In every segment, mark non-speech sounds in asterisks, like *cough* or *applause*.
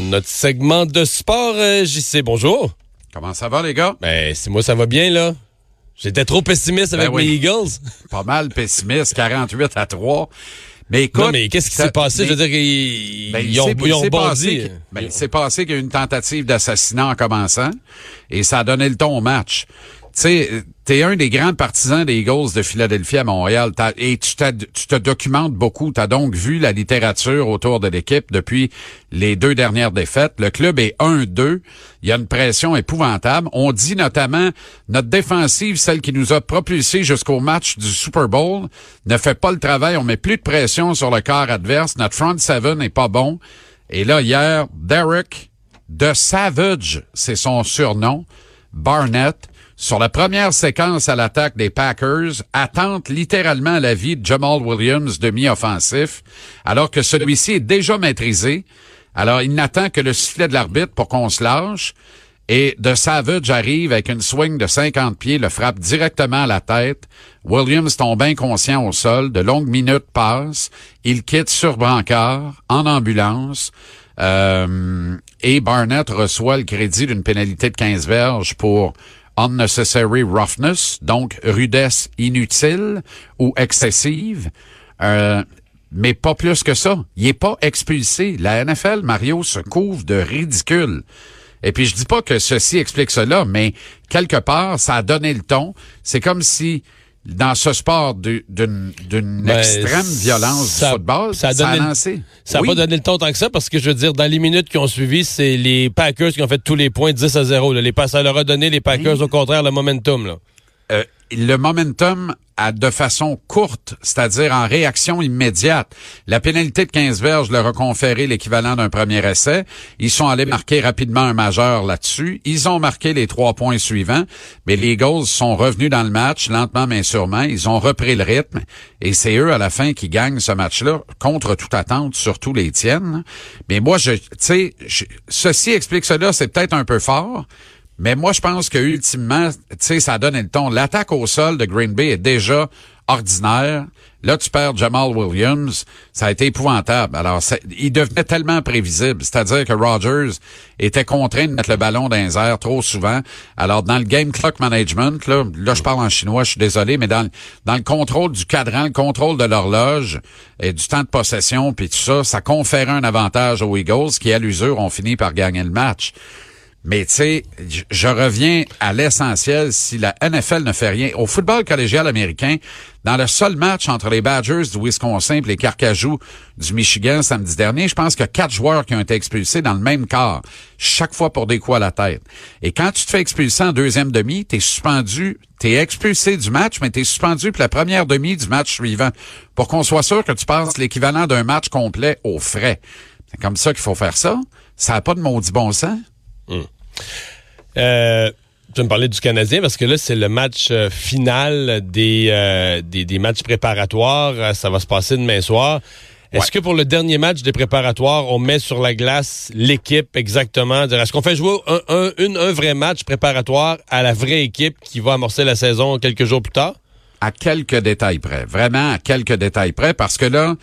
Notre segment de sport, euh, JC, bonjour. Comment ça va, les gars? Ben, c'est moi, ça va bien, là. J'étais trop pessimiste avec Ben oui. mes Eagles. *laughs* Pas mal pessimiste, 48 à 3. Mais écoute. non, mais qu'est-ce qui s'est passé? mais- Je veux dire, ils, ben, ils ont, ils il ont que- ben, il s'est passé qu'il y a eu une tentative d'assassinat en commençant et ça a donné le ton au match. Tu sais, t'es un des grands partisans des Eagles de Philadelphie à Montréal T'as- et tu, t'as- tu te documentes beaucoup. Tu as donc vu la littérature autour de l'équipe depuis les deux dernières défaites. Le club est 1-2. Il y a une pression épouvantable. On dit notamment notre défensive, celle qui nous a propulsés jusqu'au match du Super Bowl, ne fait pas le travail. On met plus de pression sur le corps adverse. Notre front seven n'est pas bon. Et là, hier, Derek de Savage, c'est son surnom, Barnett, sur la première séquence à l'attaque des Packers, attente littéralement la vie de Jamal Williams, demi-offensif, alors que celui-ci est déjà maîtrisé. Alors, il n'attend que le sifflet de l'arbitre pour qu'on se lâche. Et de Savage arrive avec une swing de 50 pieds, le frappe directement à la tête. Williams tombe inconscient au sol. De longues minutes passent. Il quitte sur brancard, en ambulance. Euh, et Barnett reçoit le crédit d'une pénalité de 15 verges pour unnecessary roughness, donc rudesse inutile ou excessive. Euh, mais pas plus que ça. Il est pas expulsé. La NFL, Mario, se couvre de ridicule. Et puis je dis pas que ceci explique cela, mais quelque part, ça a donné le ton. C'est comme si dans ce sport du- d'une Ben, extrême violence ça- du football, ça a ça a donné lancé. Ça n'a Oui. pas donné le ton tant que ça parce que je veux dire, dans les minutes qui ont suivi, c'est les Packers qui ont fait tous les points 10 à 0. Là. Les, ça leur a donné les Packers, au contraire, le momentum. Là. euh, le momentum a de façon courte, c'est-à-dire en réaction immédiate. La pénalité de 15 verges leur a conféré l'équivalent d'un premier essai. Ils sont allés marquer rapidement un majeur là-dessus. Ils ont marqué les trois points suivants, mais les Eagles sont revenus dans le match lentement mais sûrement. Ils ont repris le rythme et c'est eux à la fin qui gagnent ce match-là contre toute attente, surtout les tiennes. Mais moi, je, tu sais, ceci explique cela, c'est peut-être un peu fort. Mais moi, je pense que ultimement, tu sais, ça donne le ton. L'attaque au sol de Green Bay est déjà ordinaire. Là, tu perds Jamal Williams. Ça a été épouvantable. Alors, ça- il devenait tellement prévisible. C'est-à-dire que Rodgers était contraint de mettre le ballon dans les airs trop souvent. Alors, dans le game clock management, là, là je parle en chinois, je suis désolé, mais dans, le- contrôle du cadran, le contrôle de l'horloge et du temps de possession, puis tout ça, ça conférait un avantage aux Eagles qui, à l'usure, ont fini par gagner le match. Mais tu sais, je- reviens à l'essentiel. Si la NFL ne fait rien, au football collégial américain, dans le seul match entre les Badgers du Wisconsin et les Carcajou du Michigan samedi dernier, je pense qu'il y a quatre joueurs qui ont été expulsés dans le même quart, chaque fois pour des coups à la tête. Et quand tu te fais expulser en deuxième demi, t'es suspendu, t'es expulsé du match, mais t'es suspendu pour la première demi du match suivant, pour qu'on soit sûr que tu passes l'équivalent d'un match complet aux frais. C'est comme ça qu'il faut faire ça. Ça n'a pas de maudit bon sens. Euh, tu vas me parler du Canadien parce que là, c'est le match euh, final des, euh, des, des matchs préparatoires. Ça va se passer demain soir. Est-ce que pour le dernier match des préparatoires, on met sur la glace l'équipe exactement? Est-ce qu'on fait jouer un, un, une- un vrai match préparatoire à la vraie équipe qui va amorcer la saison quelques jours plus tard? à quelques détails près, vraiment à quelques détails près, parce que là,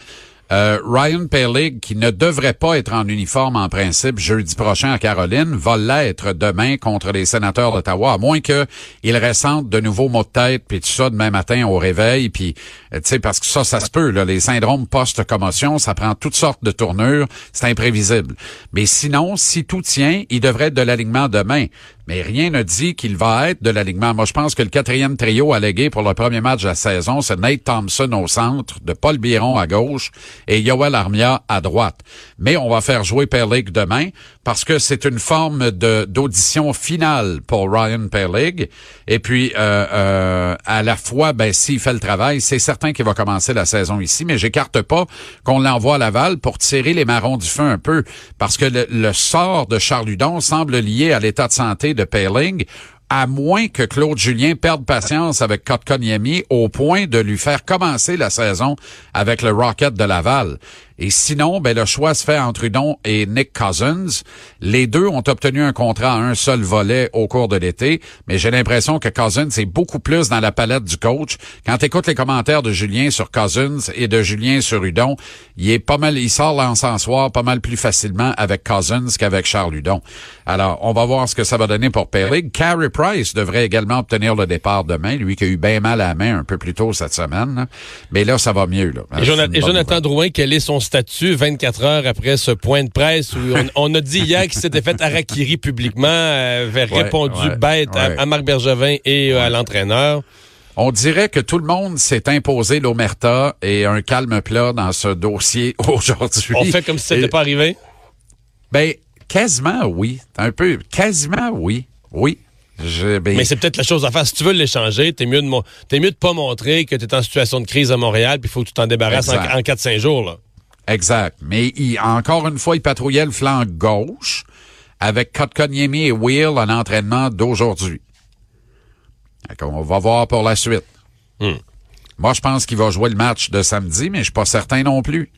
euh, Ryan Pellig, qui ne devrait pas être en uniforme en principe jeudi prochain à Caroline, va l'être demain contre les sénateurs d'Ottawa, à moins que il ressente de nouveaux maux de tête, puis tout ça demain matin au réveil, puis euh, tu sais, parce que ça, ça se peut, là, les syndromes post-commotion, ça prend toutes sortes de tournures, c'est imprévisible. Mais sinon, si tout tient, il devrait être de l'alignement demain. Mais rien ne dit qu'il va être de l'alignement. Moi, je pense que le quatrième trio allégué pour le premier match de la saison, c'est Nate Thompson au centre, de Paul Biron à gauche et Yoel Armia à droite. Mais on va faire jouer Perlig demain parce que c'est une forme d'audition finale pour Ryan Perlig. Et puis, euh, euh, à la fois, ben, s'il fait le travail, c'est certain qu'il va commencer la saison ici, mais j'écarte pas qu'on l'envoie à Laval pour tirer les marrons du feu un peu, parce que le, sort de Charles Hudon semble lié à l'état de santé de Paling, à moins que Claude Julien perde patience avec Kotkaniemi au point de lui faire commencer la saison avec le Rocket de Laval. Et sinon, ben, le choix se fait entre Udon et Nick Cousins. Les deux ont obtenu un contrat à un seul volet au cours de l'été, mais j'ai l'impression que Cousins est beaucoup plus dans la palette du coach. Quand tu écoutes les commentaires de Julien sur Cousins et de Julien sur Udon, il est pas mal, il sort l'encensoir pas mal plus facilement avec Cousins qu'avec Charles Udon. Alors, on va voir ce que ça va donner pour Perry. Carey Price devrait également obtenir le départ demain, lui qui a eu bien mal à la main un peu plus tôt cette semaine. Mais là, ça va mieux. Là. Et, Jonathan, et Jonathan Drouin, quel est son statut 24 heures après ce point de presse où on, on a dit hier qu'il s'était fait harakiri publiquement, euh, avait ouais, répondu ouais, bête ouais. à, à, Marc Bergevin et euh, à l'entraîneur. On dirait que tout le monde s'est imposé l'omerta et un calme plat dans ce dossier *laughs* aujourd'hui. On fait comme si ça n'était pas arrivé? Ben, quasiment oui. Un peu, quasiment oui. Oui. Je, ben, mais c'est peut-être la chose à faire. Si tu veux l'échanger, t'es mieux de t'es mieux de pas montrer que tu es en situation de crise à Montréal, puis il faut que tu t'en débarrasses en, en 4-5 jours. Là. Exact. Mais il, encore une fois, il patrouillait le flanc gauche avec Kotkaniemi et Will en entraînement d'aujourd'hui. On va voir pour la suite. Hmm. Moi, je pense qu'il va jouer le match de samedi, mais je suis pas certain non plus.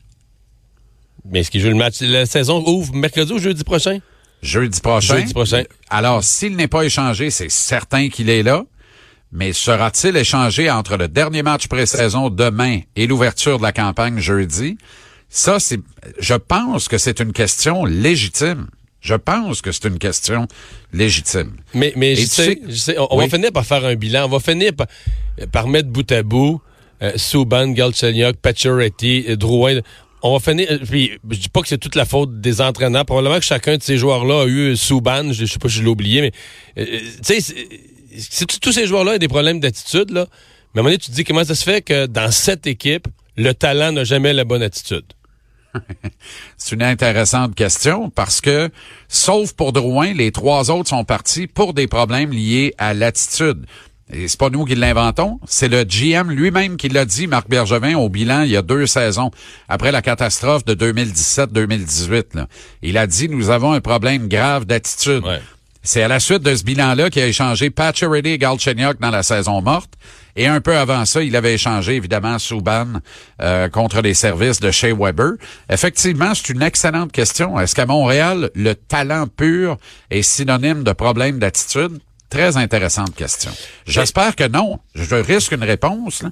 Mais est-ce qu'il joue le match? La saison ouvre mercredi ou jeudi prochain? Jeudi prochain. Jeudi prochain. Alors, s'il n'est pas échangé, c'est certain qu'il est là. Mais sera-t-il échangé entre le dernier match pré-saison demain et l'ouverture de la campagne jeudi? Ça, c'est, je pense que c'est une question légitime. Je pense que c'est une question légitime. Mais, mais je sais, je sais, on, oui. va finir par faire un bilan. On va finir par, par mettre bout à bout euh, Souban, Galchenyuk, Pacioretty, Drouin. On va finir. Puis, je dis pas que c'est toute la faute des entraîneurs. Probablement que chacun de ces joueurs-là a eu Souban. Je sais pas si je l'ai oublié, mais euh, tu sais, tous ces joueurs-là ont des problèmes d'attitude là. Mais à un moment donné, tu te dis comment ça se fait que dans cette équipe, le talent n'a jamais la bonne attitude? C'est une intéressante question parce que, sauf pour Drouin, les trois autres sont partis pour des problèmes liés à l'attitude. Et c'est pas nous qui l'inventons, c'est le GM lui-même qui l'a dit, Marc Bergevin, au bilan il y a deux saisons, après la catastrophe de 2017-2018. Il a dit, nous avons un problème grave d'attitude. Ouais. C'est à la suite de ce bilan-là qu'il a échangé Pacioretty et Galchenyuk dans la saison morte. Et un peu avant ça, il avait échangé évidemment Souban euh, contre les services de Shea Weber. Effectivement, c'est une excellente question. Est-ce qu'à Montréal, le talent pur est synonyme de problème d'attitude? Très intéressante question. J'espère que non. Je risque une réponse.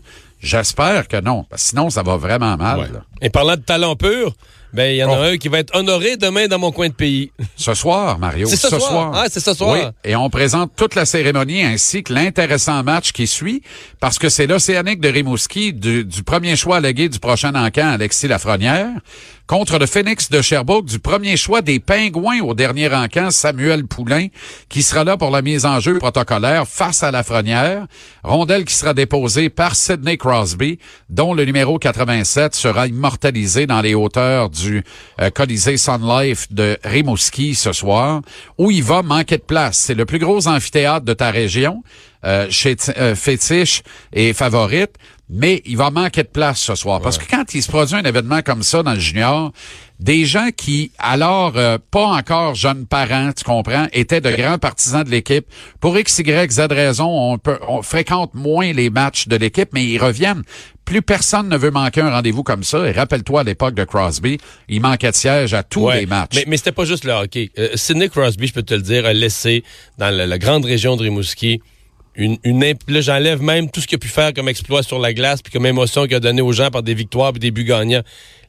J'espère que non. Parce que sinon, ça va vraiment mal. Ouais. Et parlant de talent pur, ben, il y en a oh. un qui va être honoré demain dans mon coin de pays. *laughs* Ce soir, Mario. C'est ce, ce, soir. soir. Ah, c'est ce soir. Oui. Et on présente toute la cérémonie ainsi que l'intéressant match qui suit parce que c'est l'Océanique de Rimouski du, du, premier choix allégué du prochain encan, Alexis Lafrenière, contre le Phoenix de Sherbrooke du premier choix des Pingouins au dernier encan, Samuel Poulain, qui sera là pour la mise en jeu protocolaire face à Lafrenière. Rondelle qui sera déposée par Sidney Crosby, dont le numéro 87 sera immortalisé dans les hauteurs du euh, Colisée Sun Life de Rimouski ce soir, où il va manquer de place. C'est le plus gros amphithéâtre de ta région. Euh, chez, euh, fétiche et favorite, mais il va manquer de place ce soir. Ouais. Parce que quand il se produit un événement comme ça dans le junior, des gens qui, alors euh, pas encore jeunes parents, tu comprends, étaient de grands partisans de l'équipe, pour X, Y, Z raison, on, peut, on fréquente moins les matchs de l'équipe, mais ils reviennent. Plus personne ne veut manquer un rendez-vous comme ça. Et rappelle-toi, à l'époque de Crosby, il manquait de siège à tous ouais, les matchs. Mais, mais c'était pas juste le hockey. Euh, Sidney Crosby, je peux te le dire, a laissé dans la, la grande région de Rimouski j'enlève même tout ce qu'il a pu faire comme exploit sur la glace puis comme émotion qu'il a donné aux gens par des victoires et des buts gagnants.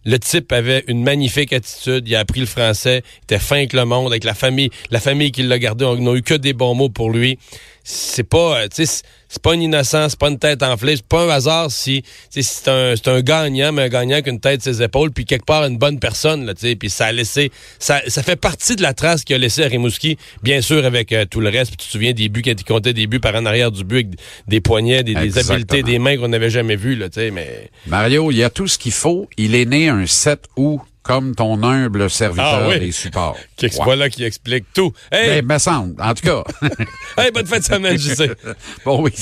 Le type avait une magnifique attitude, il a appris le français, il était fin avec le monde, avec la famille, la famille qui l'a gardé, n'a eu que des bons mots pour lui. C'est pas, tu sais, c'est pas un innocent, c'est pas une tête enflée, c'est pas un hasard si c'est un, un gagnant, mais un gagnant avec une tête ses épaules, puis quelque part une bonne personne, là, puis ça a laissé, ça, ça fait partie de la trace qu'il a laissé à Rimouski, bien sûr avec euh, tout le reste. Puis tu te souviens des buts quand il comptait des buts par en arrière du but avec des poignets, des, des habiletés, des mains qu'on n'avait jamais vues, là, tu sais, mais. Mario, il y a tout ce qu'il faut. Il est né un 7 août comme ton humble serviteur ah, des supports. *laughs* Voilà qui explique tout. Hey! Ben, me semble, en tout cas. *laughs* hey, bonne fin de semaine, *laughs* je sais. bon week